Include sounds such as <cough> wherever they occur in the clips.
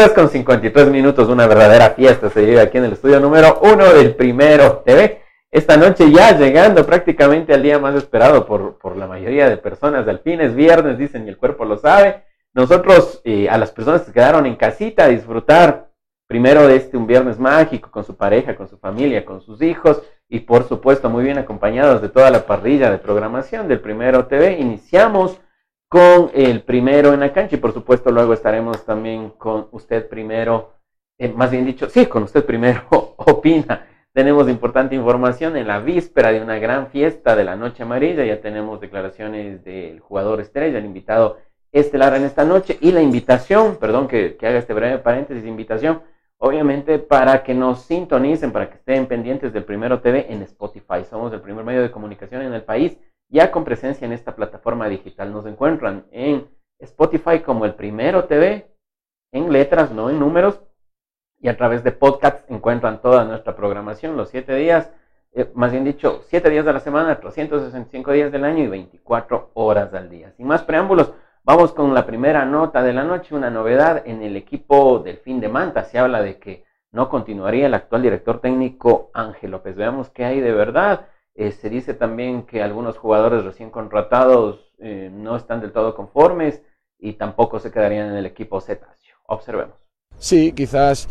18 horas con 53 minutos, una verdadera fiesta se vive aquí en el estudio número uno del Primero TV. Esta noche ya llegando prácticamente al día más esperado por, por la mayoría de personas. Al fin es viernes, dicen, y el cuerpo lo sabe. Nosotros, eh, a las personas que quedaron en casita, a disfrutar primero de este un viernes mágico con su pareja, con su familia, con sus hijos y por supuesto muy bien acompañados de toda la parrilla de programación del Primero TV. Iniciamos con el primero en la cancha y por supuesto luego estaremos también con usted primero, eh, más bien dicho, sí, con usted primero <laughs> opina. Tenemos importante información en la víspera de una gran fiesta de la Noche Amarilla, ya tenemos declaraciones del jugador estrella, el invitado estelar en esta noche y la invitación, perdón que, que haga este breve paréntesis, invitación obviamente para que nos sintonicen, para que estén pendientes del Primero TV en Spotify. Somos el primer medio de comunicación en el país ya con presencia en esta plataforma digital. Nos encuentran en Spotify como el Primero TV, en letras, no en números, y a través de podcasts encuentran toda nuestra programación los siete días, eh, más bien dicho, siete días de la semana, 365 días del año y 24 horas al día. Sin más preámbulos, vamos con la primera nota de la noche, una novedad en el equipo del fin de Manta. Se habla de que no continuaría el actual director técnico Ángel López. Veamos qué hay de verdad. Eh, se dice también que algunos jugadores recién contratados eh, no están del todo conformes y tampoco se quedarían en el equipo Cetáceo. Observemos. Sí, quizás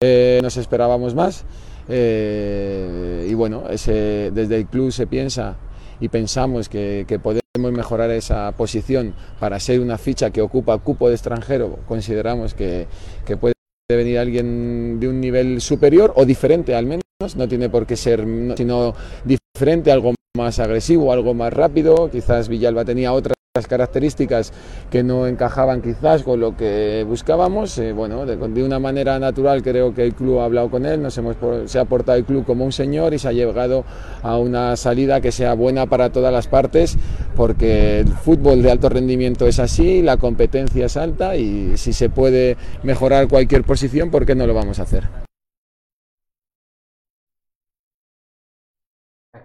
eh, nos esperábamos más. y bueno, desde el club se piensa y pensamos que, que, podemos mejorar esa posición para ser una ficha que ocupa cupo de extranjero. Consideramos que, que puede venir alguien de un nivel superior o diferente al menos. No tiene por qué ser sino diferente, algo más agresivo, algo más rápido. Quizás Villalba tenía otras características que no encajaban quizás con lo que buscábamos. Eh, bueno, de, de, una manera natural creo que el club ha hablado con él, nos hemos, se ha portado el club como un señor y se ha llegado a una salida que sea buena para todas las partes, porque el fútbol de alto rendimiento es así, la competencia es alta y si se puede mejorar cualquier posición, ¿por qué no lo vamos a hacer?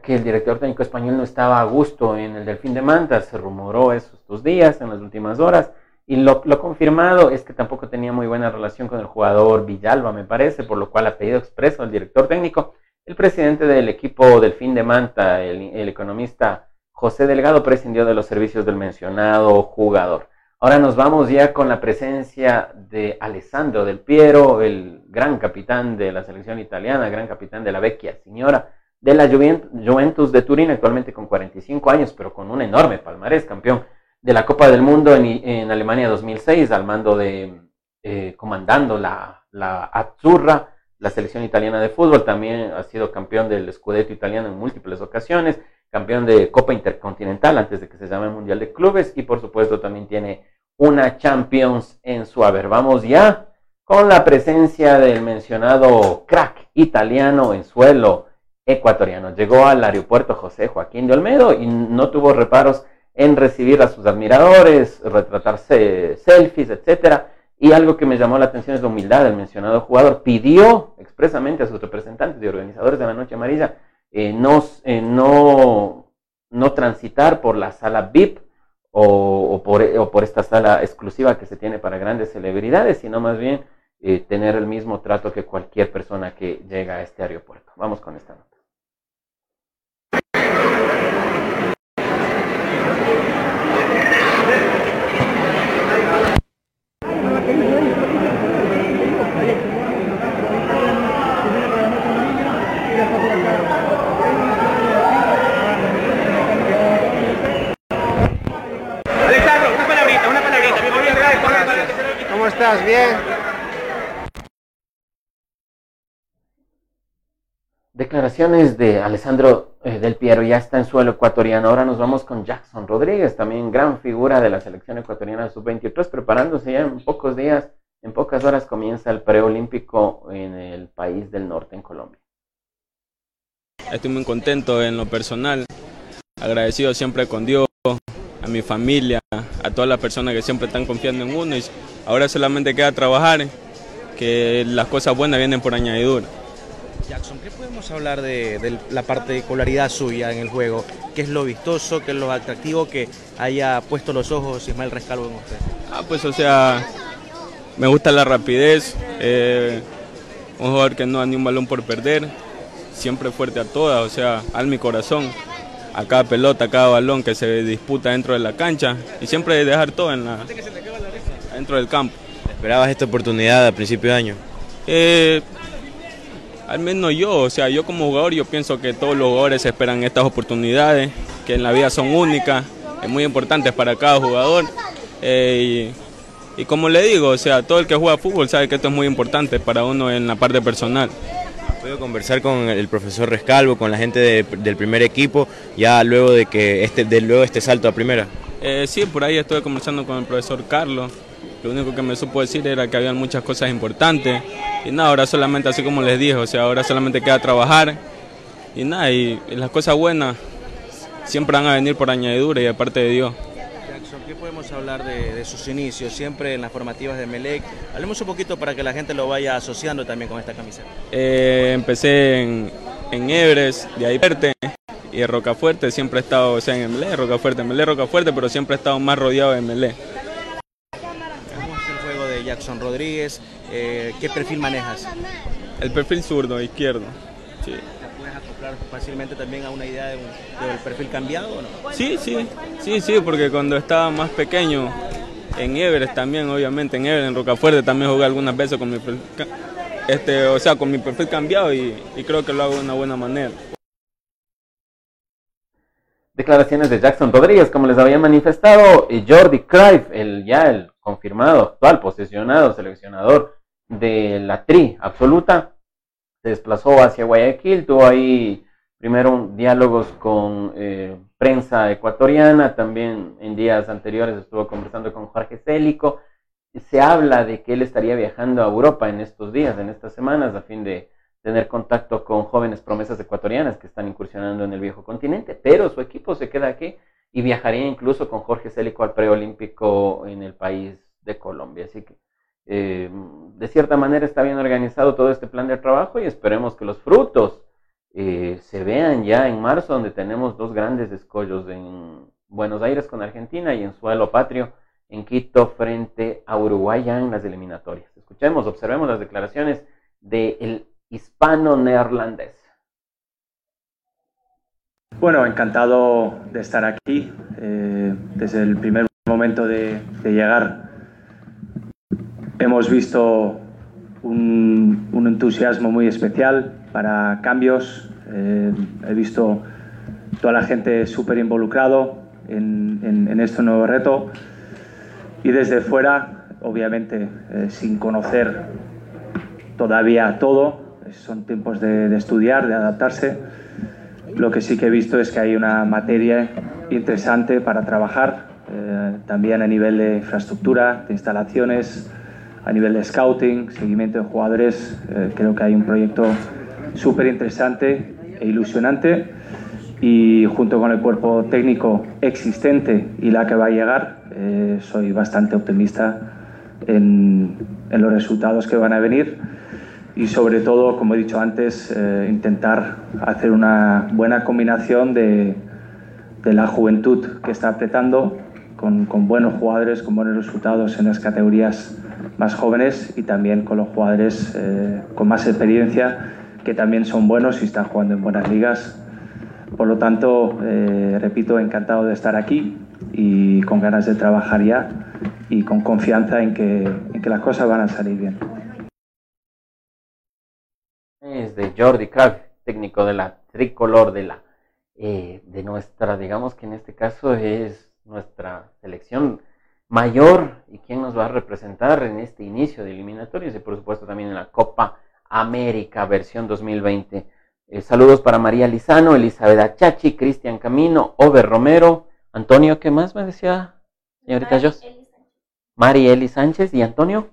Que el director técnico español no estaba a gusto en el Delfín de Manta, se rumoró esos dos días, en las últimas horas, y lo, confirmado es que tampoco tenía muy buena relación con el jugador Villalba, me parece, por lo cual ha pedido expreso al director técnico. El presidente del equipo Delfín de Manta, el, el economista José Delgado, prescindió de los servicios del mencionado jugador. Ahora nos vamos ya con la presencia de Alessandro Del Piero, el gran capitán de la selección italiana, gran capitán de la Vecchia Señora de la Juventus de Turín, actualmente con 45 años, pero con un enorme palmarés, campeón de la Copa del Mundo en, en Alemania 2006, al mando de, eh, comandando la, la Azzurra, la selección italiana de fútbol, también ha sido campeón del Scudetto italiano en múltiples ocasiones, campeón de Copa Intercontinental antes de que se llame Mundial de Clubes y por supuesto también tiene una Champions en su haber. Vamos ya con la presencia del mencionado crack italiano en suelo ecuatoriano. Llegó al aeropuerto José Joaquín de Olmedo y no tuvo reparos en recibir a sus admiradores, retratarse selfies, etcétera. Y algo que me llamó la atención es la humildad del mencionado jugador. Pidió expresamente a sus representantes y organizadores de la Noche Amarilla eh, no, eh, no, no transitar por la sala VIP o, o, por, o, por, esta sala exclusiva que se tiene para grandes celebridades, sino más bien eh, tener el mismo trato que cualquier persona que llega a este aeropuerto. Vamos con esta nota. Estás? ¿Bien? Declaraciones de Alessandro eh, Del Piero, ya está en suelo ecuatoriano. Ahora nos vamos con Jackson Rodríguez, también gran figura de la selección ecuatoriana sub-23, preparándose ya en pocos días, en pocas horas comienza el preolímpico en el país del norte, en Colombia. Estoy muy contento en lo personal, agradecido siempre con Dios, a mi familia, a todas las personas que siempre están confiando en uno y Ahora solamente queda trabajar, que las cosas buenas vienen por añadidura. Jackson, ¿qué podemos hablar de, la particularidad suya en el juego? ¿Qué es lo vistoso, qué es lo atractivo que haya puesto los ojos Ismael Rescalvo en usted? Ah, pues o sea, me gusta la rapidez, eh, un jugador que no da ni un balón por perder, siempre fuerte a todas, o sea, al mi corazón, a cada pelota, a cada balón que se disputa dentro de la cancha y siempre dejar todo en la, dentro del campo. ¿Esperabas esta oportunidad a principio de año? Eh, al menos yo, o sea, yo como jugador yo pienso que todos los jugadores esperan estas oportunidades, que en la vida son únicas, es muy importantes para cada jugador. Eh, y, como le digo, o sea, todo el que juega fútbol sabe que esto es muy importante para uno en la parte personal. Puedo conversar con el profesor Rescalvo, con la gente del primer equipo, ya luego de que este, de luego este salto a primera. Eh, sí, por ahí estuve conversando con el profesor Carlos. Lo único que me supo decir era que habían muchas cosas importantes. Y nada, ahora solamente así como les dije, o sea, ahora solamente queda trabajar. Y nada, y las cosas buenas siempre van a venir por añadidura y de parte de Dios. ¿Qué podemos hablar de, sus inicios? Siempre en las formativas de Melec. Hablemos un poquito para que la gente lo vaya asociando también con esta camiseta. Eh, empecé en, en Ebres, de ahí verte y en Rocafuerte. Siempre he estado, o sea, en Melec, Rocafuerte, Melec, Rocafuerte, pero siempre he estado más rodeado de Melec. ¿Cómo es el juego de Jackson Rodríguez? Eh, ¿Qué perfil manejas? El perfil zurdo, izquierdo. Sí fácilmente también a una idea de del perfil cambiado o no? Sí, sí, sí, sí, porque cuando estaba más pequeño, en Everest también, obviamente, en Everest, en Rocafuerte también jugué algunas veces con mi perfil, este, o sea, con mi perfil cambiado y, creo que lo hago de una buena manera. Declaraciones de Jackson Rodríguez, como les había manifestado, y Jordi Cruyff, el ya el confirmado, actual posicionado seleccionador de la tri absoluta, se desplazó hacia Guayaquil, tuvo ahí primero diálogos con eh, prensa ecuatoriana, también en días anteriores estuvo conversando con Jorge Célico. Se habla de que él estaría viajando a Europa en estos días, en estas semanas, a fin de tener contacto con jóvenes promesas ecuatorianas que están incursionando en el viejo continente, pero su equipo se queda aquí y viajaría incluso con Jorge Célico al preolímpico en el país de Colombia. Así que eh, de cierta manera está bien organizado todo este plan de trabajo y esperemos que los frutos eh, se vean ya en marzo, donde tenemos dos grandes escollos en Buenos Aires con Argentina y en suelo patrio en Quito frente a Uruguay en las eliminatorias. Escuchemos, observemos las declaraciones del hispano-neerlandés. Bueno, encantado de estar aquí. Eh, desde el primer momento de llegar Hemos visto un, entusiasmo muy especial para cambios. Eh, he visto toda la gente súper involucrado en, este nuevo reto. Y desde fuera, obviamente, eh, sin conocer todavía todo, son tiempos de, estudiar, de adaptarse. Lo que sí que he visto es que hay una materia interesante para trabajar, eh, también a nivel de infraestructura, de instalaciones, a nivel de scouting, seguimiento de jugadores, eh, creo que hay un proyecto súper interesante e ilusionante y junto con el cuerpo técnico existente y la que va a llegar, eh, soy bastante optimista en, en, los resultados que van a venir y sobre todo, como he dicho antes, eh, intentar hacer una buena combinación de, de la juventud que está apretando con, con buenos jugadores, con buenos resultados en las categorías más jóvenes y también con los jugadores eh, con más experiencia que también son buenos y están jugando en buenas ligas. Por lo tanto, eh, repito, encantado de estar aquí y con ganas de trabajar ya y con confianza en que, en que las cosas van a salir bien. Es de Jordi Cruyff, técnico de la tricolor de la eh, de nuestra, digamos que en este caso es nuestra selección mayor y quién nos va a representar en este inicio de eliminatorias y por supuesto también en la Copa América versión 2020. Eh, saludos para María Lizano, Elizabeth Achachi, Cristian Camino, Over Romero, Antonio, ¿qué más me decía señorita Jos? Mari Eli Sánchez y Antonio.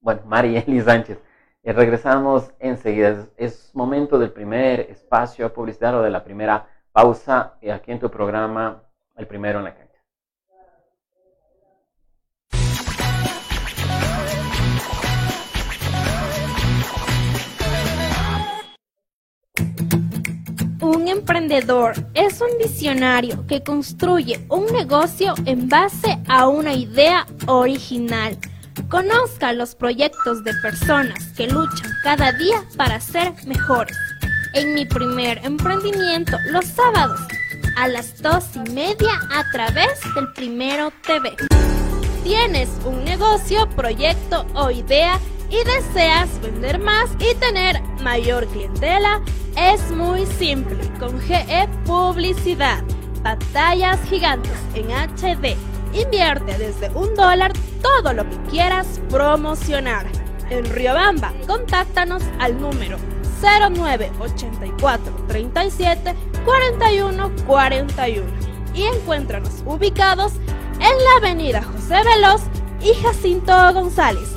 Bueno, <laughs> Mari Eli Sánchez. Eh, regresamos enseguida. Es, momento del primer espacio publicitario de la primera pausa y aquí en tu programa, el primero en la calle. Un emprendedor es un visionario que construye un negocio en base a una idea original. Conozca los proyectos de personas que luchan cada día para ser mejores. En mi primer emprendimiento, los sábados, a las dos y media a través del Primero TV. Tienes un negocio, proyecto o idea y deseas vender más y tener mayor clientela, es muy simple con GE Publicidad. Batallas gigantes en HD. Invierte desde un dólar todo lo que quieras promocionar. En Riobamba, contáctanos al número 0984 37 41 41 y encuéntranos ubicados en la avenida José Veloz y Jacinto González,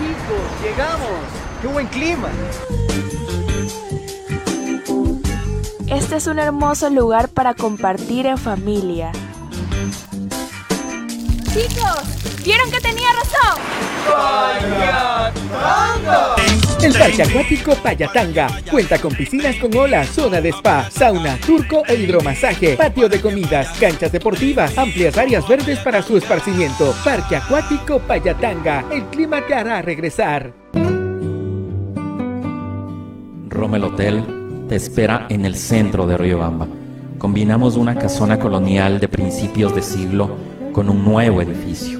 Chicos, llegamos. ¡Qué buen clima! Este es un hermoso lugar para compartir en familia. Chicos, ¿vieron que tenía razón? El Parque Acuático Payatanga cuenta con piscinas con olas, zona de spa, sauna, turco e hidromasaje, patio de comidas, canchas deportivas, amplias áreas verdes para su esparcimiento. Parque Acuático Payatanga, el clima te hará regresar. Rommel Hotel te espera en el centro de Riobamba. Combinamos una casona colonial de principios de siglo con un nuevo edificio,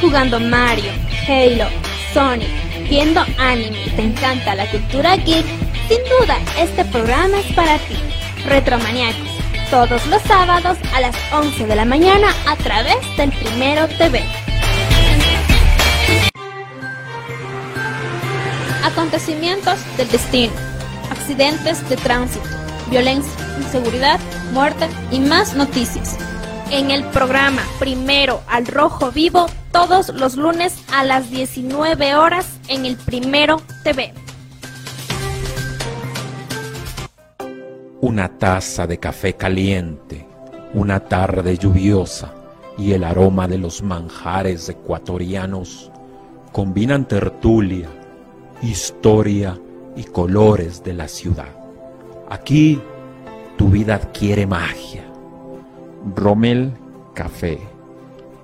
jugando Mario, Halo, Sonic, viendo anime y te encanta la cultura geek, sin duda este programa es para ti. Retromaniacos, todos los sábados a las 11 de la mañana a través del Primero TV. Acontecimientos del destino, accidentes de tránsito, violencia, inseguridad, muerte y más noticias. En el programa Primero al Rojo Vivo, todos los lunes a las 19 horas en el Primero TV. Una taza de café caliente, una tarde lluviosa y el aroma de los manjares ecuatorianos combinan tertulia, historia y colores de la ciudad. Aquí tu vida adquiere magia. Rommel Café,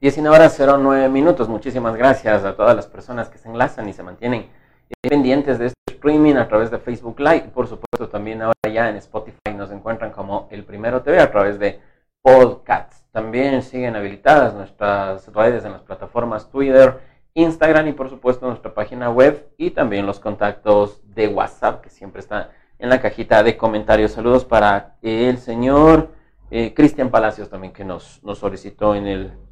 19 horas 09 minutos. Muchísimas gracias a todas las personas que se enlazan y se mantienen pendientes de este streaming a través de Facebook Live. Por supuesto, también ahora ya en Spotify nos encuentran como El Primero TV a través de podcasts. También siguen habilitadas nuestras redes en las plataformas Twitter, Instagram y por supuesto nuestra página web y también los contactos de WhatsApp que siempre están en la cajita de comentarios. Saludos para el señor eh, Cristian Palacios también que nos, nos solicitó en el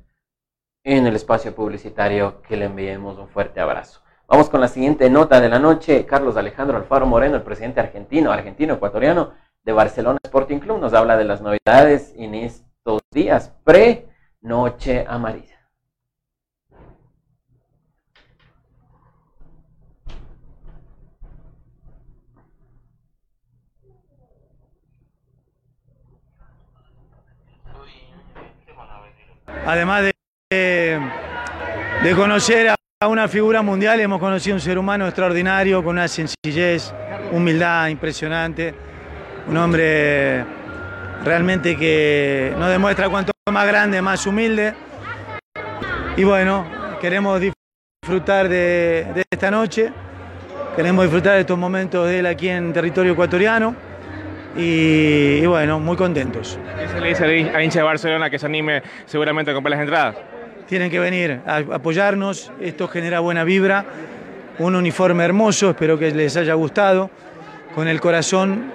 en el espacio publicitario que le enviemos un fuerte abrazo. Vamos con la siguiente nota de la noche. Carlos Alejandro Alfaro Moreno, el presidente argentino, argentino-ecuatoriano de Barcelona Sporting Club, nos habla de las novedades en estos días pre-noche amarilla. Además de de, conocer a una figura mundial, hemos conocido un ser humano extraordinario, con una sencillez, humildad impresionante, un hombre realmente que nos demuestra cuanto más grande, más humilde. Y bueno, queremos disfrutar de, esta noche, queremos disfrutar de estos momentos de él aquí en territorio ecuatoriano. Y, bueno, muy contentos. ¿Qué se le dice a hincha de Barcelona que se anime seguramente a comprar las entradas? Tienen que venir a apoyarnos, esto genera buena vibra, un uniforme hermoso, espero que les haya gustado, con el corazón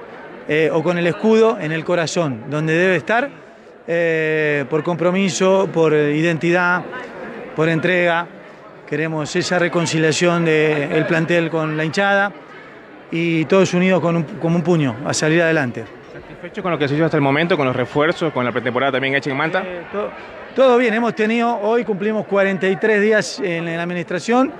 eh, o con el escudo en el corazón, donde debe estar, eh, por compromiso, por identidad, por entrega. Queremos esa reconciliación del plantel con la hinchada y todos unidos con un, como un puño a salir adelante. ¿Satisfecho con lo que se hizo hasta el momento, con los refuerzos, con la pretemporada también hecha en Manta? Eh, todo bien, hemos tenido, hoy cumplimos 43 días en la administración,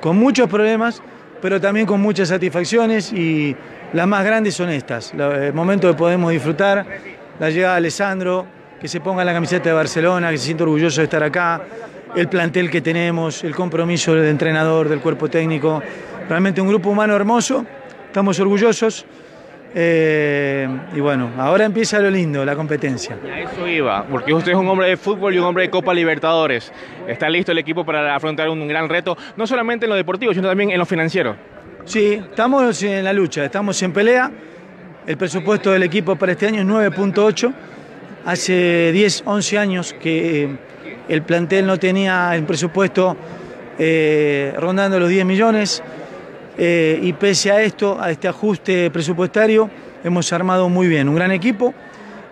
con muchos problemas, pero también con muchas satisfacciones y las más grandes son estas. El momento que podemos disfrutar, la llegada de Alessandro, que se ponga la camiseta de Barcelona, que se siente orgulloso de estar acá, el plantel que tenemos, el compromiso del entrenador, del cuerpo técnico, realmente un grupo humano hermoso, estamos orgullosos. Eh, y bueno, ahora empieza lo lindo, la competencia. A eso iba, porque usted es un hombre de fútbol y un hombre de Copa Libertadores. ¿Está listo el equipo para afrontar un gran reto, no solamente en lo deportivo, sino también en lo financiero? Sí, estamos en la lucha, estamos en pelea. El presupuesto del equipo para este año es 9.8. Hace 10, 11 años que eh, el plantel no tenía el presupuesto eh, rondando los 10 millones. Eh, y pese a esto, a este ajuste presupuestario, hemos armado muy bien un gran equipo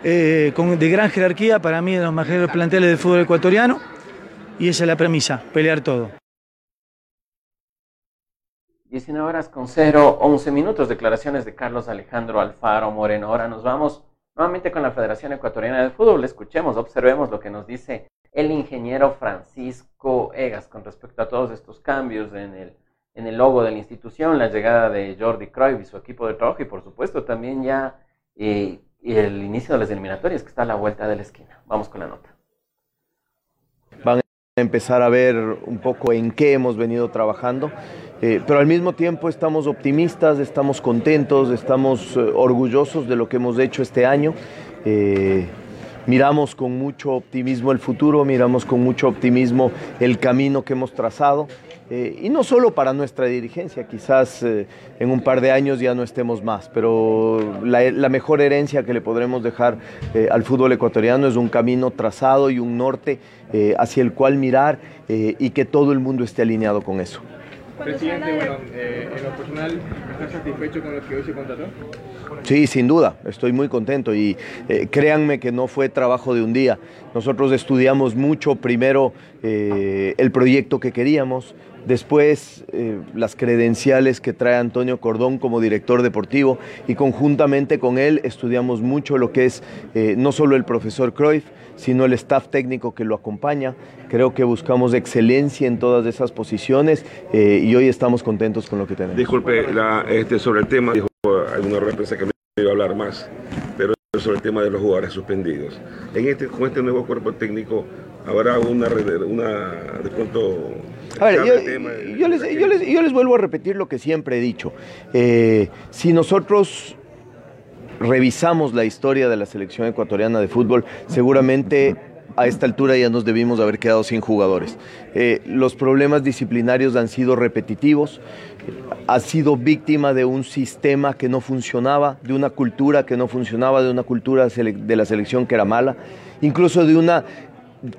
eh, de gran jerarquía, para mí de los mejores planteles del fútbol ecuatoriano, y esa es la premisa, pelear todo. 19 horas con 0, 11 minutos, declaraciones de Carlos Alejandro Alfaro Moreno. Ahora nos vamos nuevamente con la Federación Ecuatoriana de Fútbol. Escuchemos, observemos lo que nos dice el ingeniero Francisco Egas con respecto a todos estos cambios en el en el logo de la institución, la llegada de Jordi Cruyff y su equipo de trabajo y por supuesto también ya eh, el inicio de las eliminatorias que está a la vuelta de la esquina. Vamos con la nota. Van a empezar a ver un poco en qué hemos venido trabajando, eh, pero al mismo tiempo estamos optimistas, estamos contentos, estamos eh, orgullosos de lo que hemos hecho este año. miramos con mucho optimismo el futuro, miramos con mucho optimismo el camino que hemos trazado. Eh, y no solo para nuestra dirigencia, quizás eh, en un par de años ya no estemos más, pero la, mejor herencia que le podremos dejar eh, al fútbol ecuatoriano es un camino trazado y un norte hacia el cual mirar y que todo el mundo esté alineado con eso. Presidente, bueno, en lo personal, ¿está satisfecho con lo que hoy se contrató? Sí, sin duda, estoy muy contento y créanme que no fue trabajo de un día. Nosotros estudiamos mucho primero el proyecto que queríamos, después eh, las credenciales que trae Antonio Cordón como director deportivo y conjuntamente con él estudiamos mucho lo que es eh, no solo el profesor Cruyff, sino el staff técnico que lo acompaña. Creo que buscamos excelencia en todas esas posiciones eh, y hoy estamos contentos con lo que tenemos. Disculpe, este, sobre el tema, dijo alguna represa que me iba a hablar más, pero sobre el tema de los jugadores suspendidos. En este, con este nuevo cuerpo técnico habrá una, una de pronto... A ver, yo, les, vuelvo a repetir lo que siempre he dicho. Eh, si nosotros revisamos la historia de la selección ecuatoriana de fútbol, seguramente a esta altura ya nos debimos haber quedado sin jugadores. Eh, los problemas disciplinarios han sido repetitivos, ha sido víctima de un sistema que no funcionaba, de una cultura que no funcionaba, de una cultura de la selección que era mala, incluso de una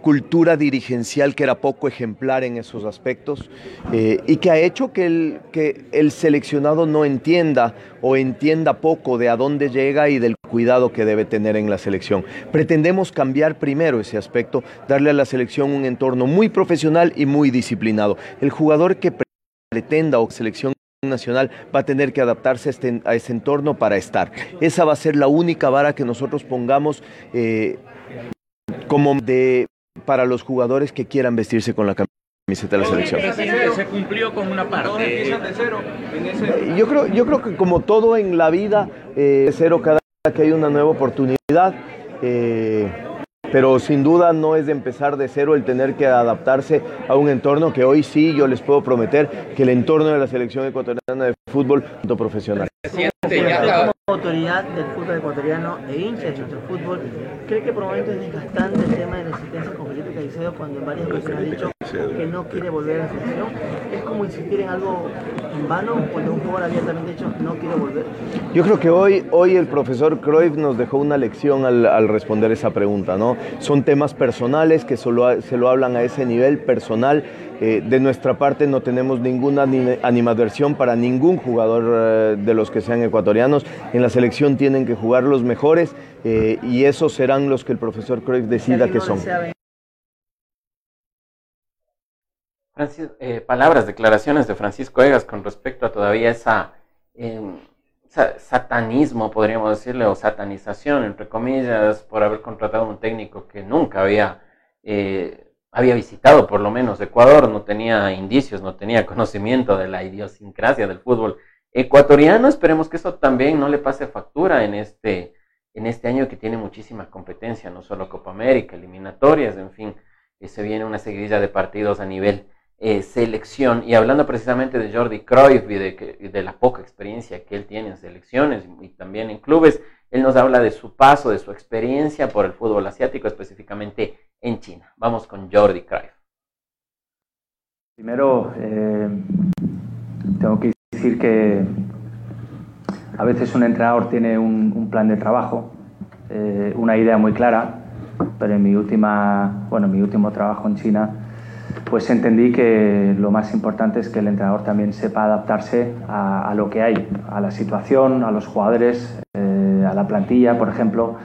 cultura dirigencial que era poco ejemplar en esos aspectos eh, y que ha hecho que el, que el seleccionado no entienda o entienda poco de a dónde llega y del cuidado que debe tener en la selección. Pretendemos cambiar primero ese aspecto, darle a la selección un entorno muy profesional y muy disciplinado. El jugador que pretenda o selección nacional va a tener que adaptarse a, este, ese entorno para estar. Esa va a ser la única vara que nosotros pongamos eh, como de para los jugadores que quieran vestirse con la camiseta de la selección. Se cumplió con una parte. Yo creo, yo creo que como todo en la vida, eh, cero cada que hay una nueva oportunidad. Eh, pero sin duda no es de empezar de cero el tener que adaptarse a un entorno que hoy sí yo les puedo prometer que el entorno de la selección ecuatoriana de fútbol es profesional. Como autoridad del fútbol ecuatoriano e hincha de nuestro fútbol, ¿cree que por momentos es desgastante el tema de la existencia con Felipe Caicedo cuando en varias ocasiones ha dicho que no quiere volver a la selección? ¿Es como insistir en algo en vano cuando un jugador abiertamente dicho no quiere volver? Yo creo que hoy, hoy el profesor Cruyff nos dejó una lección al, al responder esa pregunta, ¿no? Son temas personales que solo se lo hablan a ese nivel personal eh, de nuestra parte no tenemos ninguna animadversión para ningún jugador eh, de los que sean ecuatorianos. En la selección tienen que jugar los mejores eh, y esos serán los que el profesor Cruyff decida que son. Palabras, declaraciones de Francisco Egas con respecto a todavía esa, em, satanismo, podríamos decirle, o satanización, entre comillas, por haber contratado un técnico que nunca había había visitado por lo menos Ecuador, no tenía indicios, no tenía conocimiento de la idiosincrasia del fútbol ecuatoriano. Esperemos que eso también no le pase factura en este, en este año que tiene muchísima competencia, no solo Copa América, eliminatorias, en fin, eh, se viene una seguidilla de partidos a nivel eh, selección. Y hablando precisamente de Jordi Cruyff y de, de la poca experiencia que él tiene en selecciones y también en clubes, él nos habla de su paso, de su experiencia por el fútbol asiático, específicamente en China. Vamos con Jordi Cruyff. Primero, eh, tengo que decir que a veces un entrenador tiene un, plan de trabajo, eh, una idea muy clara, pero en mi, última, bueno, mi último trabajo en China, pues entendí que lo más importante es que el entrenador también sepa adaptarse a, lo que hay, a la situación, a los jugadores, eh, a la plantilla, por ejemplo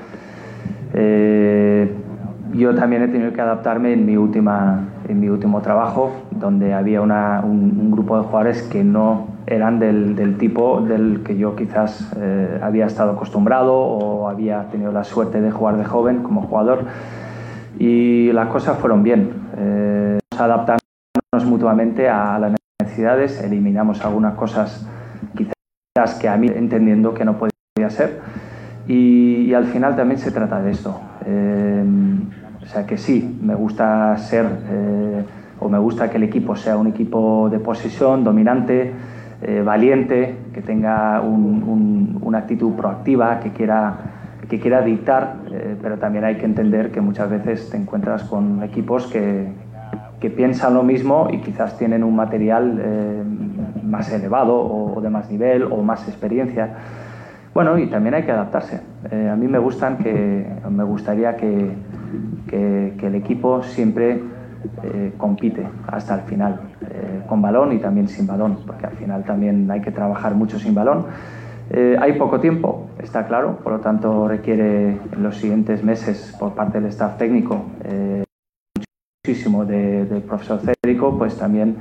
yo también he tenido que adaptarme en mi, última, en mi último trabajo, donde había un, grupo de jugadores que no eran del, tipo del que yo quizás eh, había estado acostumbrado o había tenido la suerte de jugar de joven como jugador. Y las cosas fueron bien. Eh, adaptarnos mutuamente a las necesidades, eliminamos algunas cosas quizás que a mí entendiendo que no podía ser. Y, al final también se trata de esto. Eh, o sea que sí, me gusta ser eh, o me gusta que el equipo sea un equipo de posesión, dominante, eh, valiente, que tenga una actitud proactiva, que quiera, que quiera dictar, eh, pero también hay que entender que muchas veces te encuentras con equipos que, que piensan lo mismo y quizás tienen un material más elevado o, de más nivel o más experiencia. Bueno, y también hay que adaptarse. a mí me gustan que, me gustaría que, que, el equipo siempre eh, compite hasta el final, eh, con balón y también sin balón, porque al final también hay que trabajar mucho sin balón. Eh, hay poco tiempo, está claro, por lo tanto requiere en los siguientes meses por parte del staff técnico muchísimo del profesor Cérico, pues también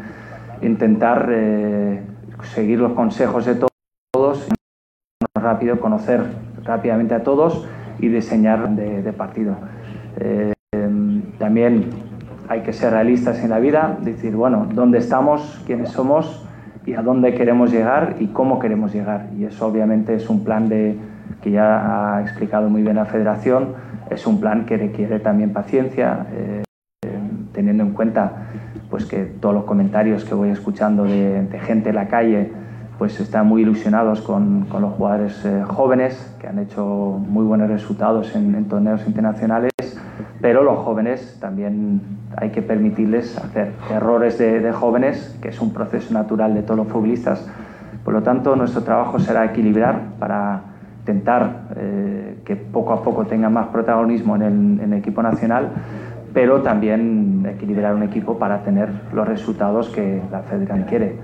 intentar seguir los consejos de todos, rápido, conocer rápidamente a todos y diseñar de, de partido. Eh, también hay que ser realistas en la vida, decir, bueno, ¿dónde estamos? ¿Quiénes somos? y a dónde queremos llegar y cómo queremos llegar. Y eso obviamente es un plan de, que ya ha explicado muy bien la federación. Es un plan que requiere también paciencia, eh, teniendo en cuenta pues que todos los comentarios que voy escuchando de, gente en la calle pues están muy ilusionados con, con los jugadores eh, jóvenes que han hecho muy buenos resultados en, en torneos internacionales, pero los jóvenes también hay que permitirles hacer errores de, de, jóvenes, que es un proceso natural de todos los futbolistas. Por lo tanto, nuestro trabajo será equilibrar para intentar eh, que poco a poco tengan más protagonismo en el, en el, equipo nacional, pero también equilibrar un equipo para tener los resultados que la Federación quiere.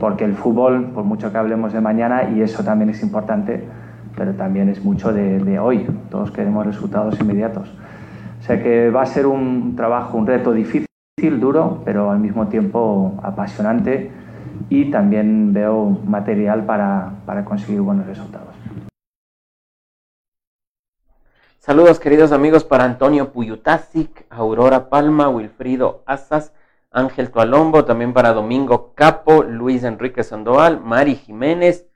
Porque el fútbol, por mucho que hablemos de mañana, y eso también es importante, pero también es mucho de, de hoy. Todos queremos resultados inmediatos. O sea que va a ser un trabajo, un reto difícil, duro, pero al mismo tiempo apasionante y también veo material para, para conseguir buenos resultados. Saludos queridos amigos para Antonio Puyutasic, Aurora Palma, Wilfrido Asas, Ángel Tualombo, también para Domingo Capo, Luis Enrique Sandoval, Mari Jiménez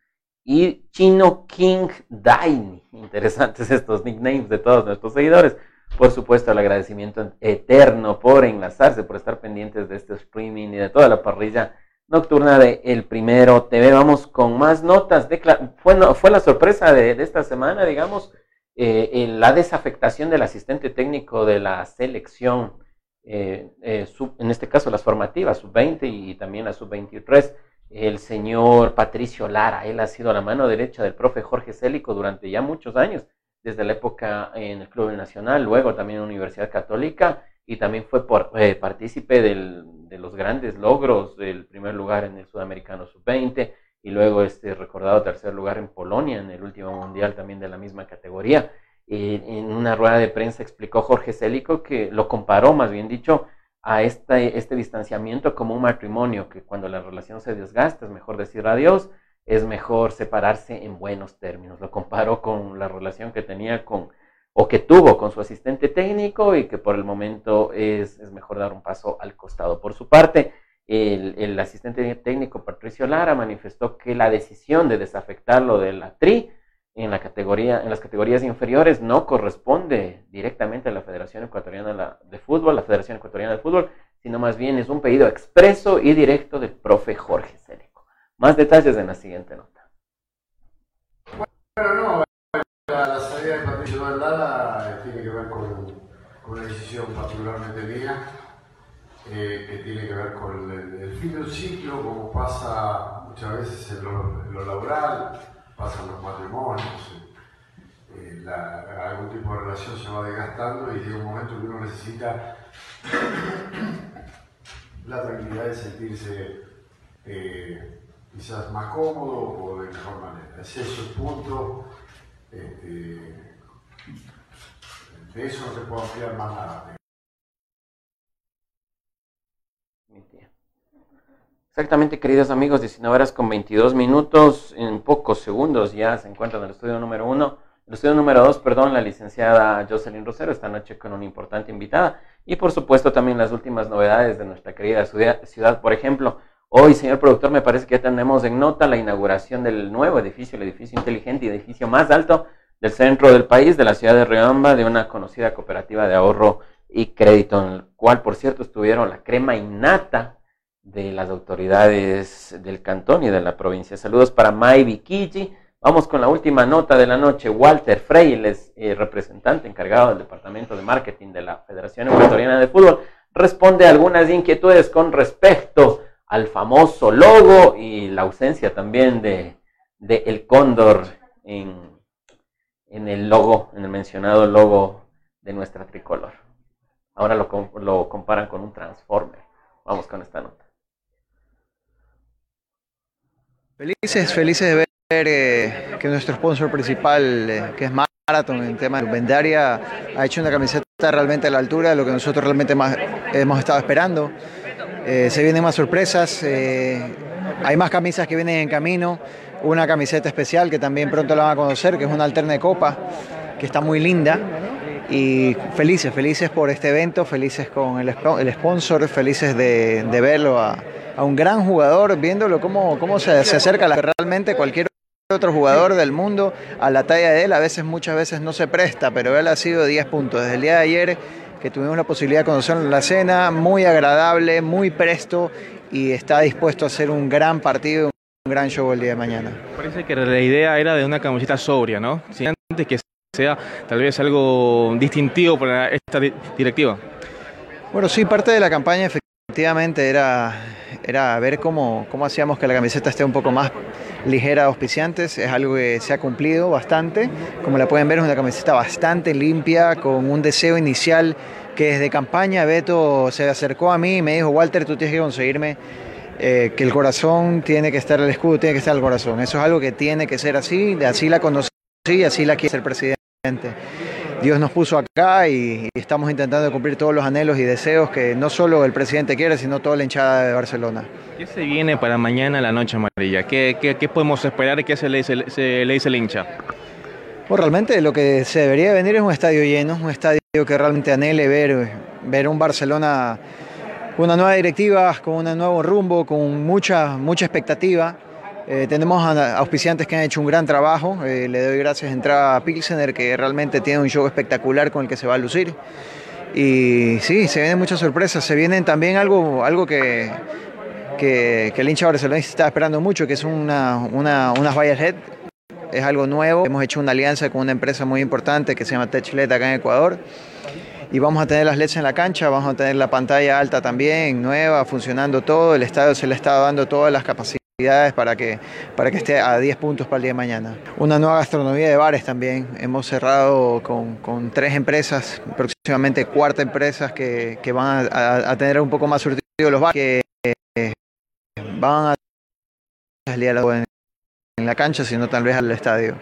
y Chino King Daini. Interesantes <laughs> estos nicknames de todos nuestros seguidores. Por supuesto, el agradecimiento eterno por enlazarse, por estar pendientes de este streaming y de toda la parrilla nocturna de El Primero TV. Vamos con más notas. Fue, la sorpresa de esta semana, digamos, eh, en la desafectación del asistente técnico de la selección, eh, eh, en este caso las formativas, sub-20 y, también la sub-23, el señor Patricio Lara. Él ha sido la mano derecha del profe Jorge Célico durante ya muchos años, desde la época en el Club Nacional, luego también en la Universidad Católica y también fue por, eh, partícipe del, de los grandes logros del primer lugar en el Sudamericano Sub-20 y luego este recordado tercer lugar en Polonia en el último mundial también de la misma categoría. Eh, en una rueda de prensa explicó Jorge Célico que lo comparó, más bien dicho, a este, este distanciamiento como un matrimonio, que cuando la relación se desgasta es mejor decir adiós, es mejor separarse en buenos términos. Lo comparó con la relación que tenía con, o que tuvo con su asistente técnico y que por el momento es, es mejor dar un paso al costado. Por su parte, el, asistente técnico Patricio Lara manifestó que la decisión de desafectarlo de la TRI en, la categoría, en las categorías inferiores no corresponde directamente a la Federación Ecuatoriana de Fútbol, la Federación Ecuatoriana de Fútbol, sino más bien es un pedido expreso y directo del profe Jorge Célico. Más detalles en la siguiente nota. Bueno, no, la salida de Patricio Lara tiene que ver con, con una decisión particularmente mía eh, que tiene que ver con el, fin de un ciclo, como pasa muchas veces en lo, laboral, pasan los matrimonios, eh, algún tipo de relación se va desgastando y llega un momento que uno necesita <coughs> la tranquilidad de sentirse eh, quizás más cómodo o de mejor manera. Ese es el punto. Este, de eso no se puede ampliar más nada. Exactamente, queridos amigos, 19 horas con 22 minutos, en pocos segundos ya se encuentra en el estudio número uno, el estudio número dos, perdón, la licenciada Jocelyn Rosero, esta noche con una importante invitada, y por supuesto también las últimas novedades de nuestra querida ciudad. Por ejemplo, hoy, señor productor, me parece que ya tenemos en nota la inauguración del nuevo edificio, el edificio inteligente y edificio más alto del centro del país, de la ciudad de Riobamba, de una conocida cooperativa de ahorro y crédito, en el cual, por cierto, estuvieron la crema innata de las autoridades del cantón y de la provincia. Saludos para Mai Vikiji. Vamos con la última nota de la noche. Walter Freyles, eh, representante encargado del Departamento de Marketing de la Federación Ecuatoriana de Fútbol, responde a algunas inquietudes con respecto al famoso logo y la ausencia también de, el cóndor en, en el logo, en el mencionado logo de nuestra tricolor. Ahora lo, lo comparan con un transformer. Vamos con esta nota. Felices, felices de ver eh, que nuestro sponsor principal, eh, que es Marathon, en tema de vendaria, ha hecho una camiseta realmente a la altura de lo que nosotros realmente más hemos estado esperando. Eh, se vienen más sorpresas, hay más camisas que vienen en camino, una camiseta especial que también pronto la van a conocer, que es una alterna de copa, que está muy linda. Y felices, felices por este evento, felices con el, el sponsor, felices de, de verlo a, a un gran jugador, viéndolo cómo, cómo se, se acerca la realmente cualquier otro jugador del mundo a la talla de él, a veces, muchas veces no se presta, pero él ha sido 10 puntos. Desde el día de ayer que tuvimos la posibilidad de conocerlo en la cena, muy agradable, muy presto y está dispuesto a hacer un gran partido, un gran show el día de mañana. Parece que la idea era de una camiseta sobria, ¿no? Si antes que sea tal vez algo distintivo para esta directiva. Bueno, sí, parte de la campaña efectivamente era, era ver cómo, cómo hacíamos que la camiseta esté un poco más ligera a auspiciantes. Es algo que se ha cumplido bastante. Como la pueden ver, es una camiseta bastante limpia, con un deseo inicial que desde campaña Beto se acercó a mí y me dijo, Walter, tú tienes que conseguirme eh, que el corazón tiene que estar, el escudo tiene que estar el corazón. Eso es algo que tiene que ser así, así la conocí y así la quiere ser presidente. Dios nos puso acá y, estamos intentando cumplir todos los anhelos y deseos que no solo el presidente quiere, sino toda la hinchada de Barcelona. ¿Qué se viene para mañana la noche amarilla? ¿Qué, qué, podemos esperar y qué se le, dice, se le dice el hincha? Pues realmente lo que se debería venir es un estadio lleno, un estadio que realmente anhele ver, ver un Barcelona con una nueva directiva, con un nuevo rumbo, con mucha, mucha expectativa. Eh, tenemos auspiciantes que han hecho un gran trabajo. Eh, le doy gracias a entrada Pilsener, que realmente tiene un show espectacular con el que se va a lucir. Y sí, se vienen muchas sorpresas. Se vienen también algo, algo que, que, el hincha barcelonista está esperando mucho, que es una, una, unas vallas head. Es algo nuevo. Hemos hecho una alianza con una empresa muy importante que se llama TechLED acá en Ecuador. Y vamos a tener las LEDs en la cancha, vamos a tener la pantalla alta también, nueva, funcionando todo. El estadio se le está dando todas las capacidades para que, para que esté a 10 puntos para el día de mañana. Una nueva gastronomía de bares también. Hemos cerrado con, con tres empresas, próximamente cuarta empresas que, que van a, a, tener un poco más surtido los bares, que van a en, en la cancha, sino tal vez al estadio.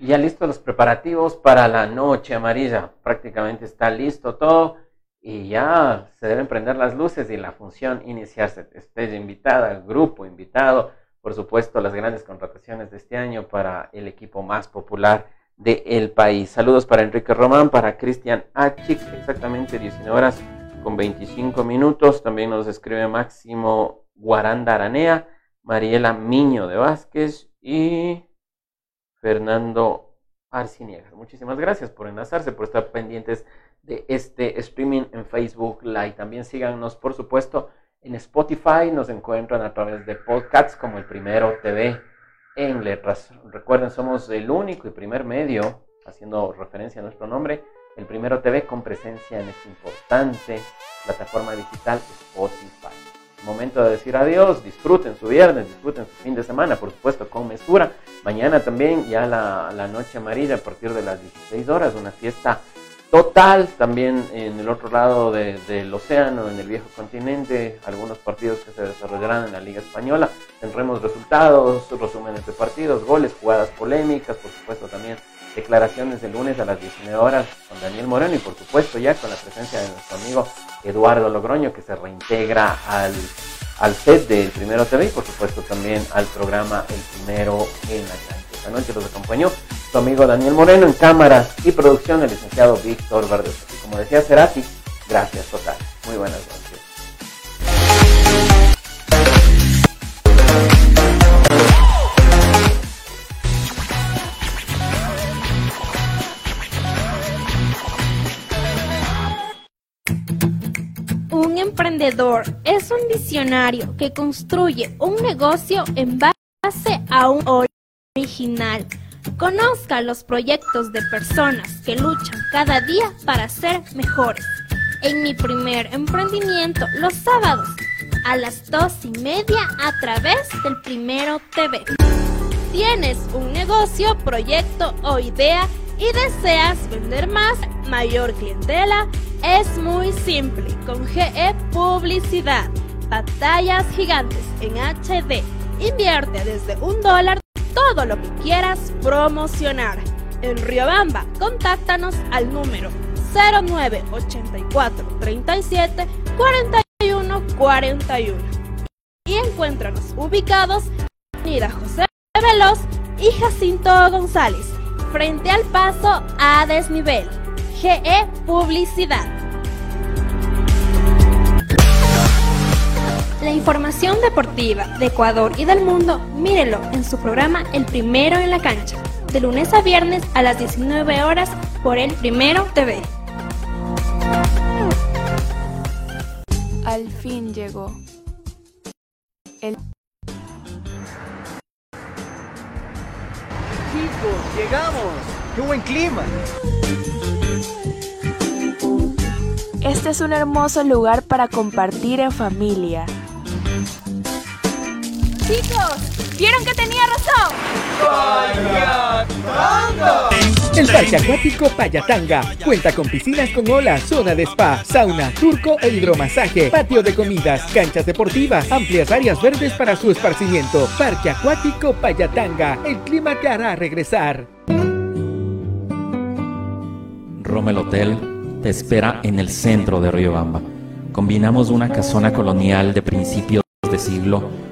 Ya listo los preparativos para la noche amarilla. Prácticamente está listo todo y ya se deben prender las luces y la función iniciarse. Estrella invitada, grupo invitado, por supuesto las grandes contrataciones de este año para el equipo más popular del país. Saludos para Enrique Román, para Cristian Achik, exactamente 19 horas con 25 minutos. También nos escribe Máximo Guaranda Aranea, Mariela Miño de Vázquez y Fernando Arciniegas. Muchísimas gracias por enlazarse, por estar pendientes de este streaming en Facebook Live. También síganos, por supuesto, en Spotify. Nos encuentran a través de podcasts como el Primero TV en letras. Recuerden, somos el único y primer medio, haciendo referencia a nuestro nombre, el Primero TV con presencia en esta importante plataforma digital Spotify. Momento de decir adiós, disfruten su viernes, disfruten su fin de semana, por supuesto, con mesura. Mañana también ya la, la noche amarilla a partir de las 16 horas, una fiesta total. También en el otro lado del océano, en el viejo continente, algunos partidos que se desarrollarán en la Liga Española. Tendremos resultados, resúmenes de partidos, goles, jugadas polémicas, por supuesto también declaraciones de lunes a las 19 horas con Daniel Moreno y por supuesto ya con la presencia de nuestro amigo Eduardo Logroño que se reintegra al, al set del Primero TV y por supuesto también al programa El Primero en la Cancha. Esta noche los acompañó su amigo Daniel Moreno en cámaras y producción, el licenciado Víctor Verdes. Como decía Cerati, gracias total. Muy buenas noches. Un emprendedor es un visionario que construye un negocio en base a un original Conozca los proyectos de personas que luchan cada día para ser mejores. En mi primer emprendimiento, los sábados, a las dos y media a través del Primero TV. ¿Tienes un negocio, proyecto o idea y deseas vender más, mayor clientela? Es muy simple con GE Publicidad. Pantallas gigantes en HD. Invierte desde un dólar todo lo que quieras promocionar. En Riobamba, contáctanos al número 0984 37 41 41 y encuéntranos ubicados en Avenida José Veloz y Jacinto González, frente al paso a desnivel. GE Publicidad. La información deportiva de Ecuador y del mundo, mírelo en su programa El Primero en la Cancha, de lunes a viernes a las 19 horas por El Primero TV. Al fin llegó. El... Chicos, llegamos. ¡Qué buen clima! Este es un hermoso lugar para compartir en familia. Chicos, ¿vieron que tenía razón? El Parque Acuático Payatanga cuenta con piscinas con olas, zona de spa, sauna, turco e hidromasaje, patio de comidas, canchas deportivas, amplias áreas verdes para su esparcimiento. Parque Acuático Payatanga, el clima te hará regresar. Rommel Hotel te espera en el centro de Riobamba. Combinamos una casona colonial de principios de siglo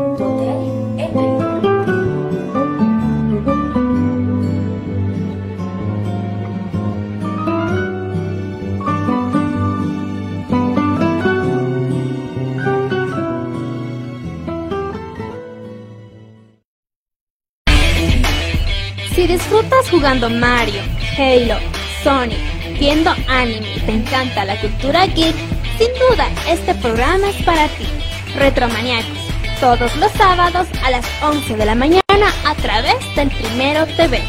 Si disfrutas jugando Mario, Halo, Sonic, viendo anime y te encanta la cultura geek, sin duda este programa es para ti. Retromaniacos, todos los sábados a las 11 de la mañana a través del Primero TV.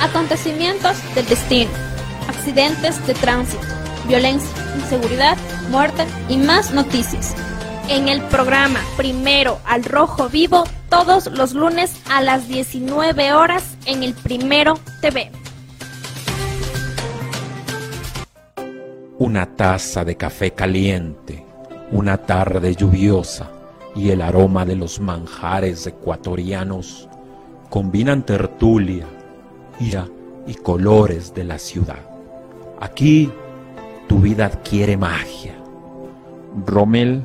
Acontecimientos del destino, accidentes de tránsito, violencia, inseguridad, muerte y más noticias. En el programa Primero al Rojo Vivo, todos los lunes a las 19 horas en el Primero TV. Una taza de café caliente, una tarde lluviosa y el aroma de los manjares ecuatorianos combinan tertulia, ira y colores de la ciudad. Aquí tu vida adquiere magia. Rommel